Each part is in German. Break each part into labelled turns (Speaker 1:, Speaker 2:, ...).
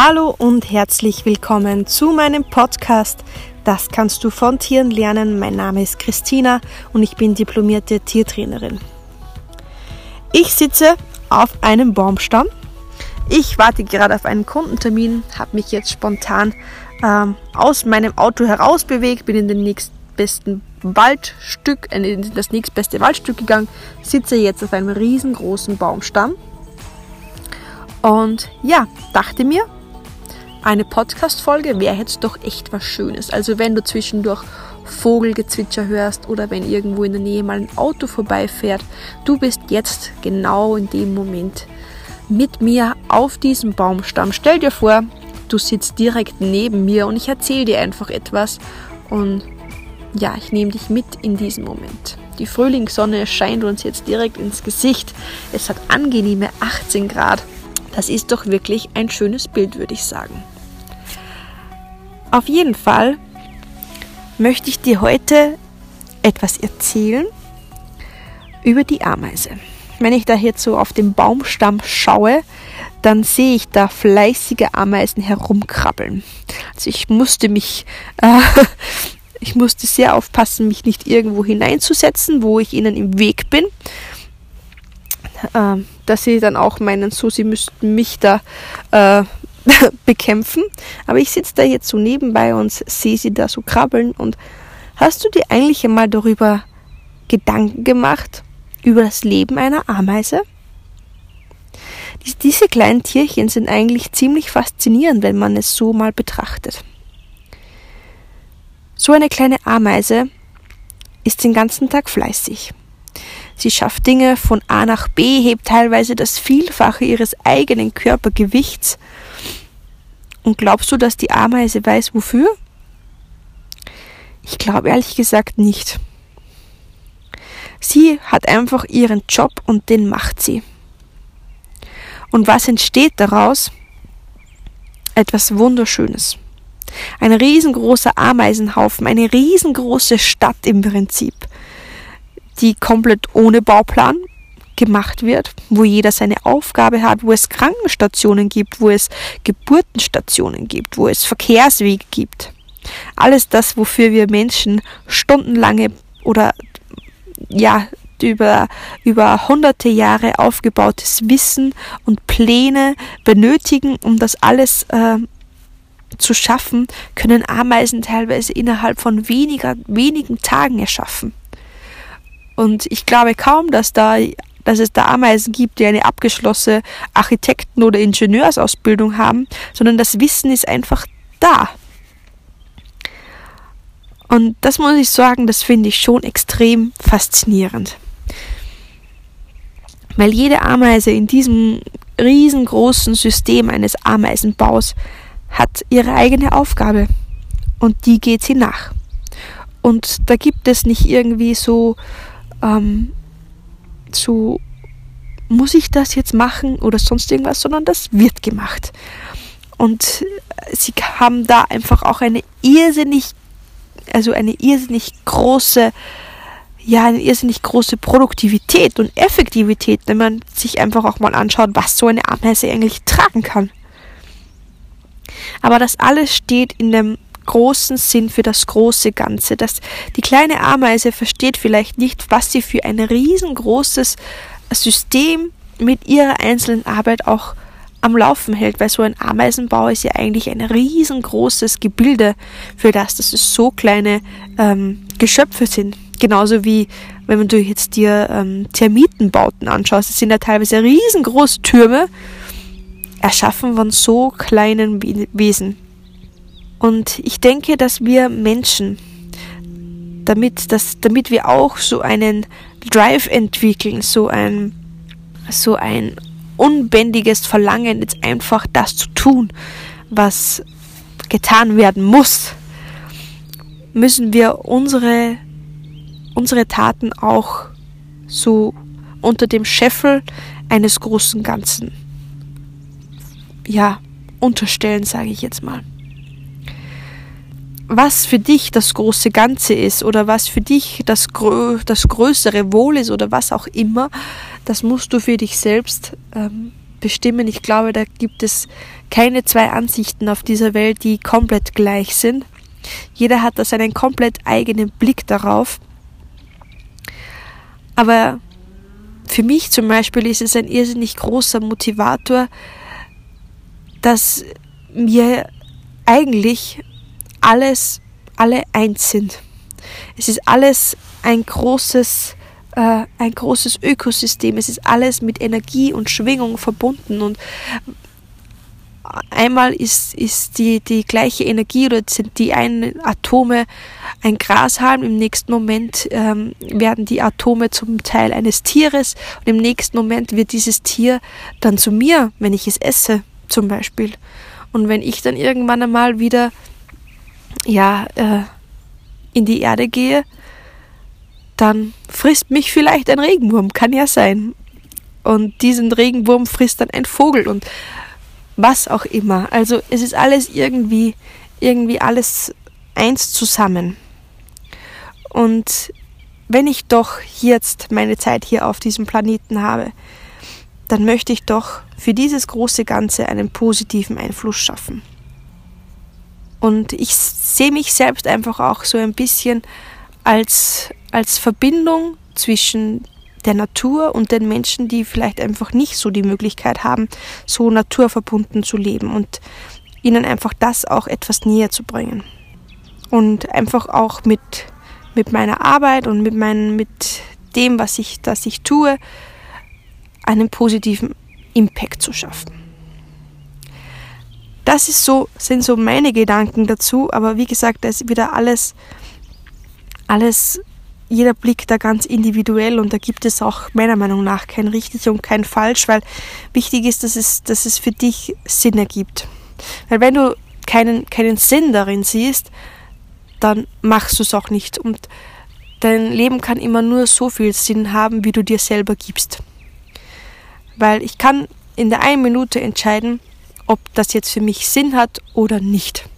Speaker 1: Hallo und herzlich willkommen zu meinem Podcast. Das kannst du von Tieren lernen. Mein Name ist Christina und ich bin diplomierte Tiertrainerin. Ich sitze auf einem Baumstamm. Ich warte gerade auf einen Kundentermin, habe mich jetzt spontan ähm, aus meinem Auto heraus bewegt, bin in den nächstbesten Waldstück, äh, in das nächstbeste Waldstück gegangen, sitze jetzt auf einem riesengroßen Baumstamm und ja, dachte mir, eine Podcast-Folge wäre jetzt doch echt was Schönes. Also wenn du zwischendurch Vogelgezwitscher hörst oder wenn irgendwo in der Nähe mal ein Auto vorbeifährt, du bist jetzt genau in dem Moment mit mir auf diesem Baumstamm. Stell dir vor, du sitzt direkt neben mir und ich erzähle dir einfach etwas und ja, ich nehme dich mit in diesen Moment. Die Frühlingssonne scheint uns jetzt direkt ins Gesicht. Es hat angenehme 18 Grad. Das ist doch wirklich ein schönes Bild, würde ich sagen. Auf jeden Fall möchte ich dir heute etwas erzählen über die Ameise. Wenn ich da jetzt so auf den Baumstamm schaue, dann sehe ich da fleißige Ameisen herumkrabbeln. Also ich musste mich, äh, ich musste sehr aufpassen, mich nicht irgendwo hineinzusetzen, wo ich ihnen im Weg bin äh, dass sie dann auch meinen, so sie müssten mich da äh, bekämpfen. Aber ich sitze da jetzt so nebenbei und sehe sie da so krabbeln. Und hast du dir eigentlich einmal darüber Gedanken gemacht, über das Leben einer Ameise? Diese kleinen Tierchen sind eigentlich ziemlich faszinierend, wenn man es so mal betrachtet. So eine kleine Ameise ist den ganzen Tag fleißig. Sie schafft Dinge von A nach B, hebt teilweise das Vielfache ihres eigenen Körpergewichts. Und glaubst du, dass die Ameise weiß, wofür? Ich glaube ehrlich gesagt nicht. Sie hat einfach ihren Job und den macht sie. Und was entsteht daraus? Etwas Wunderschönes. Ein riesengroßer Ameisenhaufen, eine riesengroße Stadt im Prinzip die komplett ohne Bauplan gemacht wird, wo jeder seine Aufgabe hat, wo es Krankenstationen gibt, wo es Geburtenstationen gibt, wo es Verkehrswege gibt. Alles das, wofür wir Menschen stundenlange oder ja, über, über hunderte Jahre aufgebautes Wissen und Pläne benötigen, um das alles äh, zu schaffen, können Ameisen teilweise innerhalb von weniger, wenigen Tagen erschaffen. Und ich glaube kaum, dass da dass es da Ameisen gibt, die eine abgeschlossene Architekten- oder Ingenieursausbildung haben, sondern das Wissen ist einfach da. Und das muss ich sagen, das finde ich schon extrem faszinierend. Weil jede Ameise in diesem riesengroßen System eines Ameisenbaus hat ihre eigene Aufgabe und die geht sie nach. Und da gibt es nicht irgendwie so ähm, zu, muss ich das jetzt machen oder sonst irgendwas, sondern das wird gemacht. Und sie haben da einfach auch eine irrsinnig, also eine irrsinnig große, ja, eine irrsinnig große Produktivität und Effektivität, wenn man sich einfach auch mal anschaut, was so eine Ameise eigentlich tragen kann. Aber das alles steht in dem großen Sinn für das große Ganze. Dass die kleine Ameise versteht vielleicht nicht, was sie für ein riesengroßes System mit ihrer einzelnen Arbeit auch am Laufen hält, weil so ein Ameisenbau ist ja eigentlich ein riesengroßes Gebilde, für das dass es so kleine ähm, Geschöpfe sind. Genauso wie wenn du jetzt dir ähm, Termitenbauten anschaust, das sind ja teilweise riesengroße Türme, erschaffen von so kleinen Wesen. Und ich denke, dass wir Menschen, damit, dass, damit wir auch so einen Drive entwickeln, so ein, so ein unbändiges Verlangen, jetzt einfach das zu tun, was getan werden muss, müssen wir unsere, unsere Taten auch so unter dem Scheffel eines großen Ganzen, ja, unterstellen, sage ich jetzt mal was für dich das große Ganze ist oder was für dich das, das größere Wohl ist oder was auch immer, das musst du für dich selbst ähm, bestimmen. Ich glaube, da gibt es keine zwei Ansichten auf dieser Welt, die komplett gleich sind. Jeder hat da seinen komplett eigenen Blick darauf. Aber für mich zum Beispiel ist es ein irrsinnig großer Motivator, dass wir eigentlich alles, alle eins sind. Es ist alles ein großes, äh, ein großes Ökosystem. Es ist alles mit Energie und Schwingung verbunden und einmal ist, ist die, die gleiche Energie oder sind die einen Atome ein Grashalm, im nächsten Moment ähm, werden die Atome zum Teil eines Tieres und im nächsten Moment wird dieses Tier dann zu mir, wenn ich es esse, zum Beispiel. Und wenn ich dann irgendwann einmal wieder ja, äh, in die Erde gehe, dann frisst mich vielleicht ein Regenwurm, kann ja sein. Und diesen Regenwurm frisst dann ein Vogel und was auch immer. Also es ist alles irgendwie, irgendwie alles eins zusammen. Und wenn ich doch jetzt meine Zeit hier auf diesem Planeten habe, dann möchte ich doch für dieses große Ganze einen positiven Einfluss schaffen. Und ich sehe mich selbst einfach auch so ein bisschen als, als Verbindung zwischen der Natur und den Menschen, die vielleicht einfach nicht so die Möglichkeit haben, so naturverbunden zu leben und ihnen einfach das auch etwas näher zu bringen. Und einfach auch mit, mit meiner Arbeit und mit, mein, mit dem, was ich, das ich tue, einen positiven Impact zu schaffen. Das ist so, sind so meine Gedanken dazu, aber wie gesagt, da ist wieder alles, alles, jeder Blick da ganz individuell und da gibt es auch meiner Meinung nach kein richtig und kein falsch, weil wichtig ist, dass es, dass es für dich Sinn ergibt. Weil wenn du keinen, keinen Sinn darin siehst, dann machst du es auch nicht und dein Leben kann immer nur so viel Sinn haben, wie du dir selber gibst. Weil ich kann in der einen Minute entscheiden, ob das jetzt für mich Sinn hat oder nicht.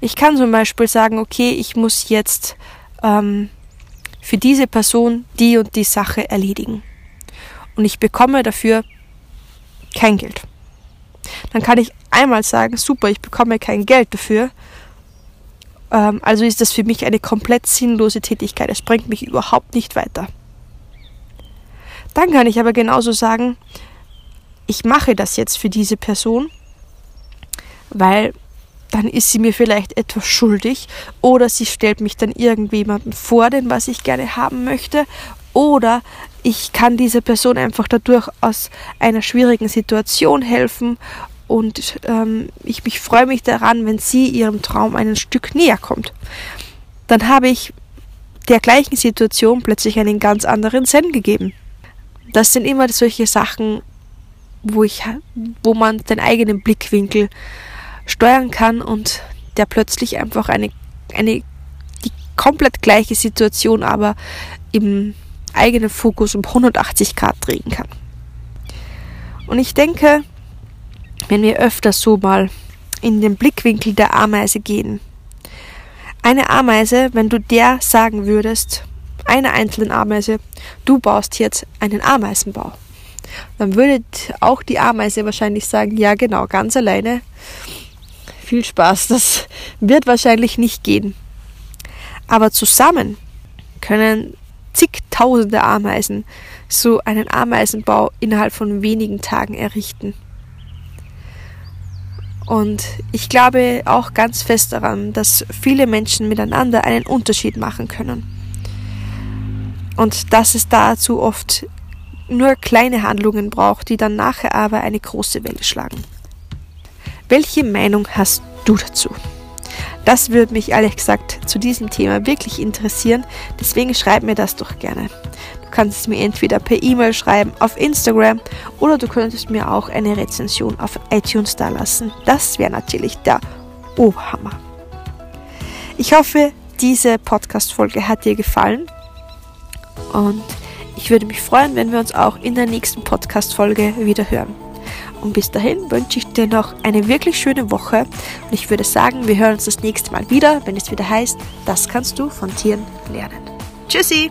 Speaker 1: Ich kann zum Beispiel sagen, okay, ich muss jetzt ähm, für diese Person die und die Sache erledigen. Und ich bekomme dafür kein Geld. Dann kann ich einmal sagen, super, ich bekomme kein Geld dafür. Ähm, also ist das für mich eine komplett sinnlose Tätigkeit. Es bringt mich überhaupt nicht weiter. Dann kann ich aber genauso sagen, ich mache das jetzt für diese Person weil dann ist sie mir vielleicht etwas schuldig oder sie stellt mich dann irgendjemandem vor, den was ich gerne haben möchte oder ich kann dieser Person einfach dadurch aus einer schwierigen Situation helfen und ähm, ich mich freue mich daran, wenn sie ihrem Traum ein Stück näher kommt. Dann habe ich der gleichen Situation plötzlich einen ganz anderen Sinn gegeben. Das sind immer solche Sachen, wo ich, wo man den eigenen Blickwinkel steuern kann und der plötzlich einfach eine, eine die komplett gleiche Situation aber im eigenen Fokus um 180 Grad drehen kann. Und ich denke, wenn wir öfter so mal in den Blickwinkel der Ameise gehen, eine Ameise, wenn du der sagen würdest, einer einzelnen Ameise, du baust jetzt einen Ameisenbau, dann würde auch die Ameise wahrscheinlich sagen, ja genau, ganz alleine viel Spaß, das wird wahrscheinlich nicht gehen. Aber zusammen können zigtausende Ameisen so einen Ameisenbau innerhalb von wenigen Tagen errichten. Und ich glaube auch ganz fest daran, dass viele Menschen miteinander einen Unterschied machen können. Und dass es dazu oft nur kleine Handlungen braucht, die dann nachher aber eine große Welle schlagen. Welche Meinung hast du dazu? Das würde mich ehrlich gesagt zu diesem Thema wirklich interessieren, deswegen schreib mir das doch gerne. Du kannst es mir entweder per E-Mail schreiben auf Instagram oder du könntest mir auch eine Rezension auf iTunes da lassen. Das wäre natürlich der Oberhammer. Ich hoffe, diese Podcast-Folge hat dir gefallen und ich würde mich freuen, wenn wir uns auch in der nächsten Podcast-Folge wieder hören. Und bis dahin wünsche ich dir noch eine wirklich schöne Woche. Und ich würde sagen, wir hören uns das nächste Mal wieder, wenn es wieder heißt, das kannst du von Tieren lernen. Tschüssi!